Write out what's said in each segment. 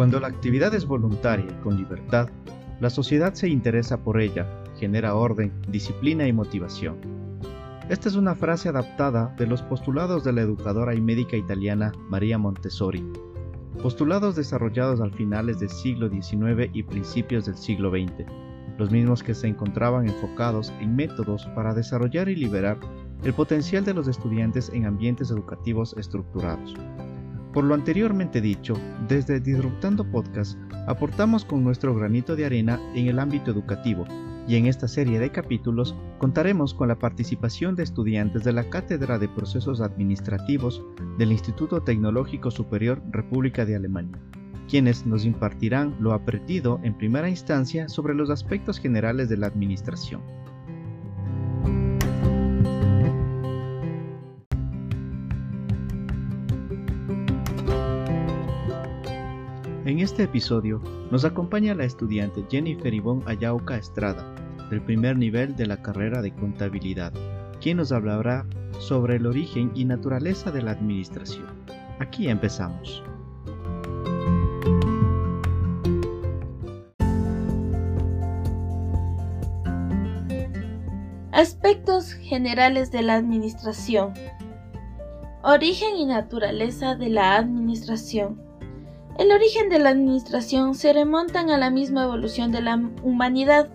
Cuando la actividad es voluntaria y con libertad, la sociedad se interesa por ella, genera orden, disciplina y motivación. Esta es una frase adaptada de los postulados de la educadora y médica italiana María Montessori, postulados desarrollados al finales del siglo XIX y principios del siglo XX, los mismos que se encontraban enfocados en métodos para desarrollar y liberar el potencial de los estudiantes en ambientes educativos estructurados. Por lo anteriormente dicho, desde Disruptando Podcast aportamos con nuestro granito de arena en el ámbito educativo y en esta serie de capítulos contaremos con la participación de estudiantes de la Cátedra de Procesos Administrativos del Instituto Tecnológico Superior República de Alemania, quienes nos impartirán lo aprendido en primera instancia sobre los aspectos generales de la administración. Este episodio nos acompaña la estudiante Jennifer Ivonne Ayauca Estrada, del primer nivel de la carrera de contabilidad, quien nos hablará sobre el origen y naturaleza de la administración. Aquí empezamos. Aspectos generales de la administración. Origen y naturaleza de la administración. El origen de la administración se remontan a la misma evolución de la humanidad,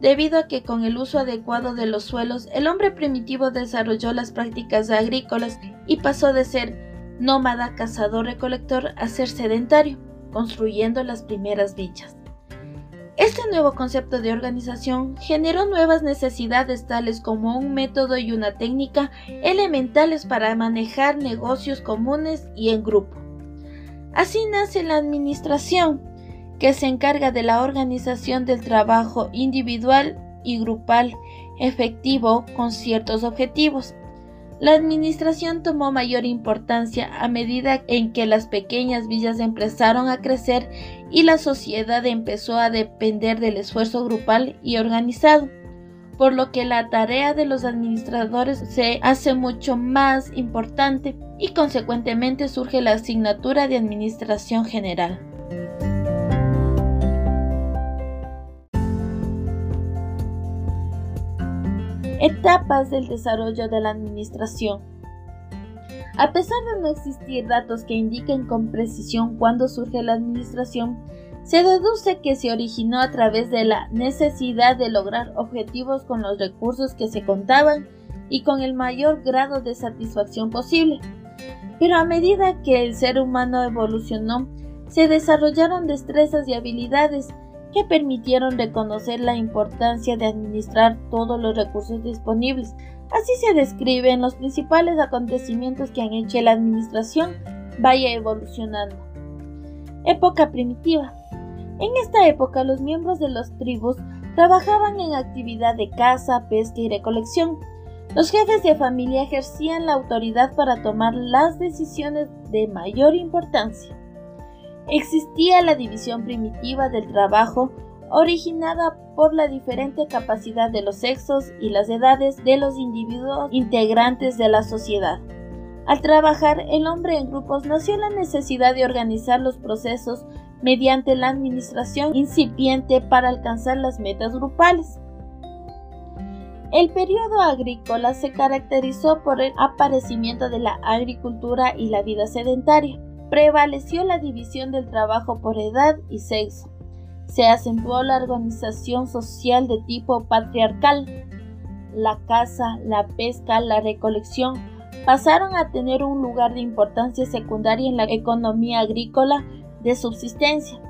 debido a que con el uso adecuado de los suelos el hombre primitivo desarrolló las prácticas agrícolas y pasó de ser nómada, cazador, recolector a ser sedentario, construyendo las primeras villas. Este nuevo concepto de organización generó nuevas necesidades tales como un método y una técnica elementales para manejar negocios comunes y en grupo. Así nace la administración, que se encarga de la organización del trabajo individual y grupal efectivo con ciertos objetivos. La administración tomó mayor importancia a medida en que las pequeñas villas empezaron a crecer y la sociedad empezó a depender del esfuerzo grupal y organizado, por lo que la tarea de los administradores se hace mucho más importante y consecuentemente surge la asignatura de Administración General. Etapas del desarrollo de la Administración. A pesar de no existir datos que indiquen con precisión cuándo surge la Administración, se deduce que se originó a través de la necesidad de lograr objetivos con los recursos que se contaban y con el mayor grado de satisfacción posible. Pero a medida que el ser humano evolucionó, se desarrollaron destrezas y habilidades que permitieron reconocer la importancia de administrar todos los recursos disponibles. Así se describen los principales acontecimientos que han hecho la administración vaya evolucionando. Época primitiva. En esta época los miembros de las tribus trabajaban en actividad de caza, pesca y recolección. Los jefes de familia ejercían la autoridad para tomar las decisiones de mayor importancia. Existía la división primitiva del trabajo originada por la diferente capacidad de los sexos y las edades de los individuos integrantes de la sociedad. Al trabajar el hombre en grupos nació la necesidad de organizar los procesos mediante la administración incipiente para alcanzar las metas grupales. El periodo agrícola se caracterizó por el aparecimiento de la agricultura y la vida sedentaria. Prevaleció la división del trabajo por edad y sexo. Se acentuó la organización social de tipo patriarcal. La caza, la pesca, la recolección pasaron a tener un lugar de importancia secundaria en la economía agrícola de subsistencia.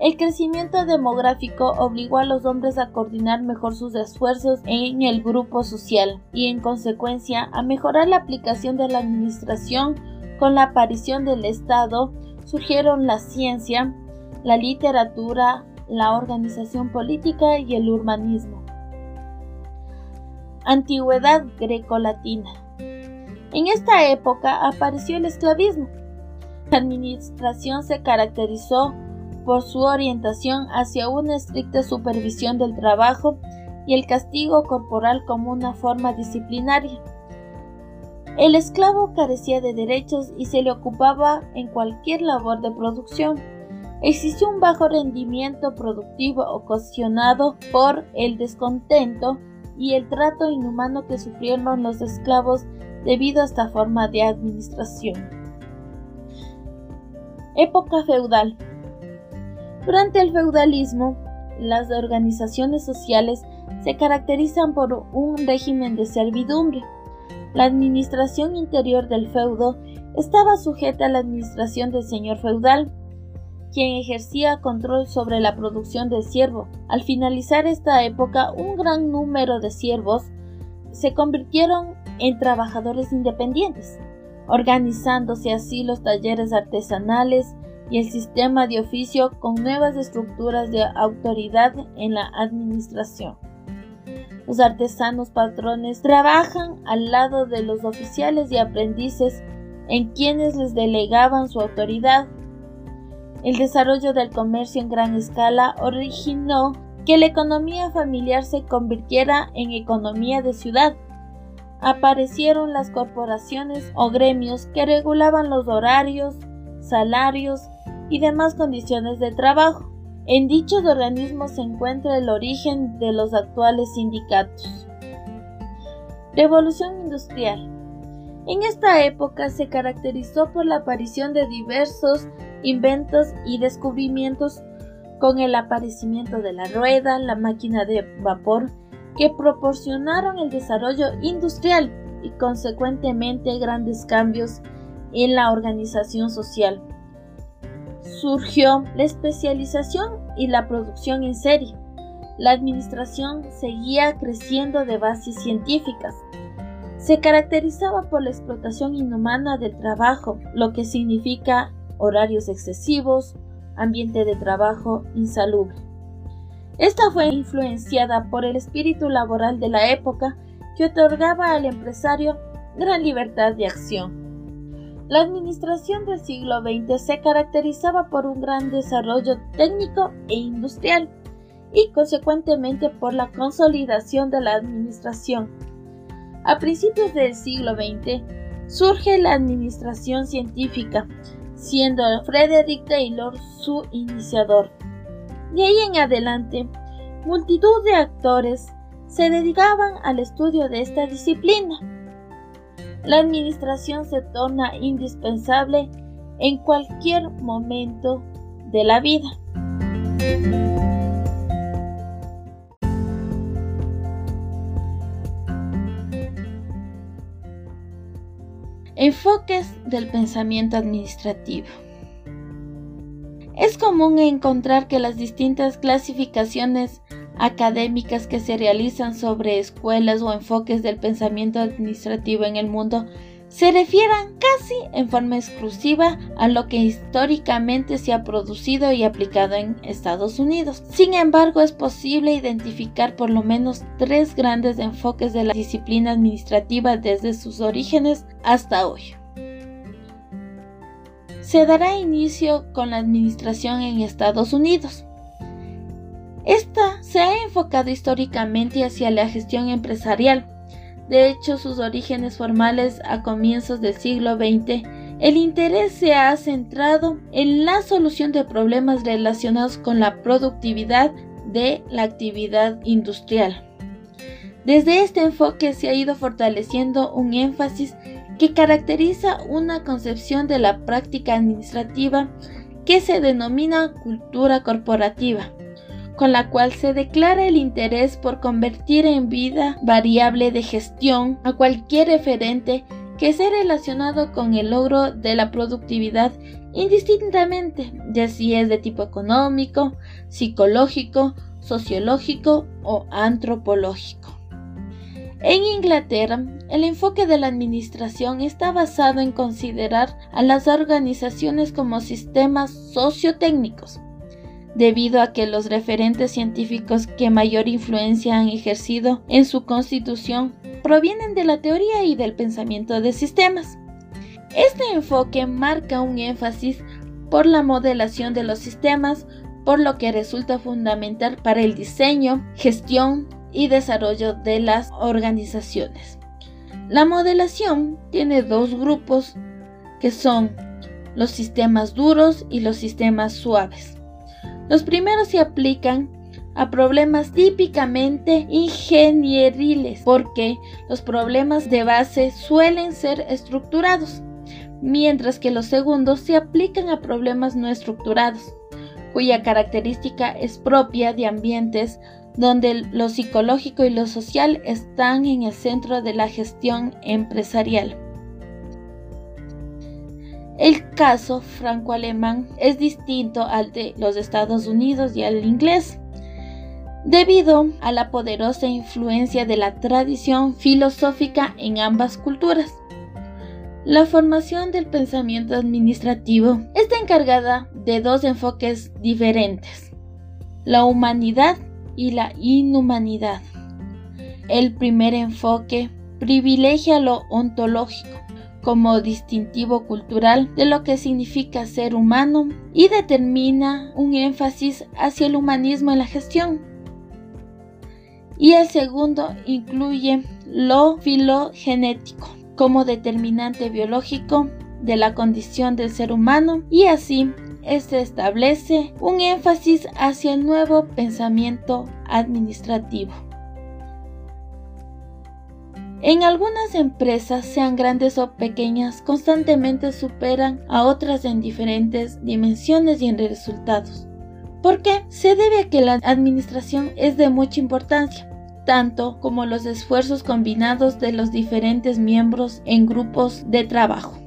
El crecimiento demográfico obligó a los hombres a coordinar mejor sus esfuerzos en el grupo social y en consecuencia a mejorar la aplicación de la administración con la aparición del Estado surgieron la ciencia, la literatura, la organización política y el urbanismo. Antigüedad grecolatina. En esta época apareció el esclavismo. La administración se caracterizó por su orientación hacia una estricta supervisión del trabajo y el castigo corporal como una forma disciplinaria. El esclavo carecía de derechos y se le ocupaba en cualquier labor de producción. existió un bajo rendimiento productivo ocasionado por el descontento y el trato inhumano que sufrieron los esclavos debido a esta forma de administración. Época feudal. Durante el feudalismo, las organizaciones sociales se caracterizan por un régimen de servidumbre. La administración interior del feudo estaba sujeta a la administración del señor feudal, quien ejercía control sobre la producción de siervo. Al finalizar esta época, un gran número de siervos se convirtieron en trabajadores independientes, organizándose así los talleres artesanales y el sistema de oficio con nuevas estructuras de autoridad en la administración. Los artesanos patrones trabajan al lado de los oficiales y aprendices en quienes les delegaban su autoridad. El desarrollo del comercio en gran escala originó que la economía familiar se convirtiera en economía de ciudad. Aparecieron las corporaciones o gremios que regulaban los horarios, salarios y demás condiciones de trabajo. En dichos organismos se encuentra el origen de los actuales sindicatos. Revolución Industrial. En esta época se caracterizó por la aparición de diversos inventos y descubrimientos con el aparecimiento de la rueda, la máquina de vapor, que proporcionaron el desarrollo industrial y consecuentemente grandes cambios en la organización social. Surgió la especialización y la producción en serie. La administración seguía creciendo de bases científicas, se caracterizaba por la explotación inhumana del trabajo, lo que significa horarios excesivos, ambiente de trabajo insalubre. Esta fue influenciada por el espíritu laboral de la época que otorgaba al empresario gran libertad de acción. La administración del siglo XX se caracterizaba por un gran desarrollo técnico e industrial y consecuentemente por la consolidación de la administración a principios del siglo XX surge la administración científica, siendo Frederick Taylor su iniciador. De ahí en adelante, multitud de actores se dedicaban al estudio de esta disciplina. La administración se torna indispensable en cualquier momento de la vida. Enfoques del pensamiento administrativo. Es común encontrar que las distintas clasificaciones académicas que se realizan sobre escuelas o enfoques del pensamiento administrativo en el mundo se refieran casi en forma exclusiva a lo que históricamente se ha producido y aplicado en Estados Unidos. Sin embargo, es posible identificar por lo menos tres grandes enfoques de la disciplina administrativa desde sus orígenes hasta hoy. Se dará inicio con la administración en Estados Unidos. Esta se ha enfocado históricamente hacia la gestión empresarial, de hecho, sus orígenes formales a comienzos del siglo XX, el interés se ha centrado en la solución de problemas relacionados con la productividad de la actividad industrial. Desde este enfoque se ha ido fortaleciendo un énfasis que caracteriza una concepción de la práctica administrativa que se denomina cultura corporativa con la cual se declara el interés por convertir en vida variable de gestión a cualquier referente que esté relacionado con el logro de la productividad indistintamente, ya si es de tipo económico, psicológico, sociológico o antropológico. En Inglaterra, el enfoque de la administración está basado en considerar a las organizaciones como sistemas sociotécnicos, debido a que los referentes científicos que mayor influencia han ejercido en su constitución provienen de la teoría y del pensamiento de sistemas. Este enfoque marca un énfasis por la modelación de los sistemas, por lo que resulta fundamental para el diseño, gestión y desarrollo de las organizaciones. La modelación tiene dos grupos que son los sistemas duros y los sistemas suaves. Los primeros se aplican a problemas típicamente ingenieriles porque los problemas de base suelen ser estructurados, mientras que los segundos se aplican a problemas no estructurados, cuya característica es propia de ambientes donde lo psicológico y lo social están en el centro de la gestión empresarial. El caso franco-alemán es distinto al de los Estados Unidos y al inglés, debido a la poderosa influencia de la tradición filosófica en ambas culturas. La formación del pensamiento administrativo está encargada de dos enfoques diferentes, la humanidad y la inhumanidad. El primer enfoque privilegia lo ontológico como distintivo cultural de lo que significa ser humano y determina un énfasis hacia el humanismo en la gestión. Y el segundo incluye lo filogenético como determinante biológico de la condición del ser humano y así este establece un énfasis hacia el nuevo pensamiento administrativo. En algunas empresas, sean grandes o pequeñas, constantemente superan a otras en diferentes dimensiones y en resultados. ¿Por qué? Se debe a que la administración es de mucha importancia, tanto como los esfuerzos combinados de los diferentes miembros en grupos de trabajo.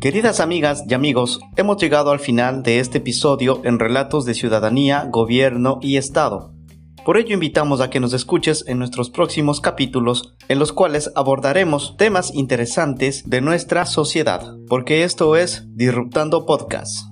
Queridas amigas y amigos, hemos llegado al final de este episodio en Relatos de Ciudadanía, Gobierno y Estado. Por ello invitamos a que nos escuches en nuestros próximos capítulos en los cuales abordaremos temas interesantes de nuestra sociedad, porque esto es Disruptando Podcast.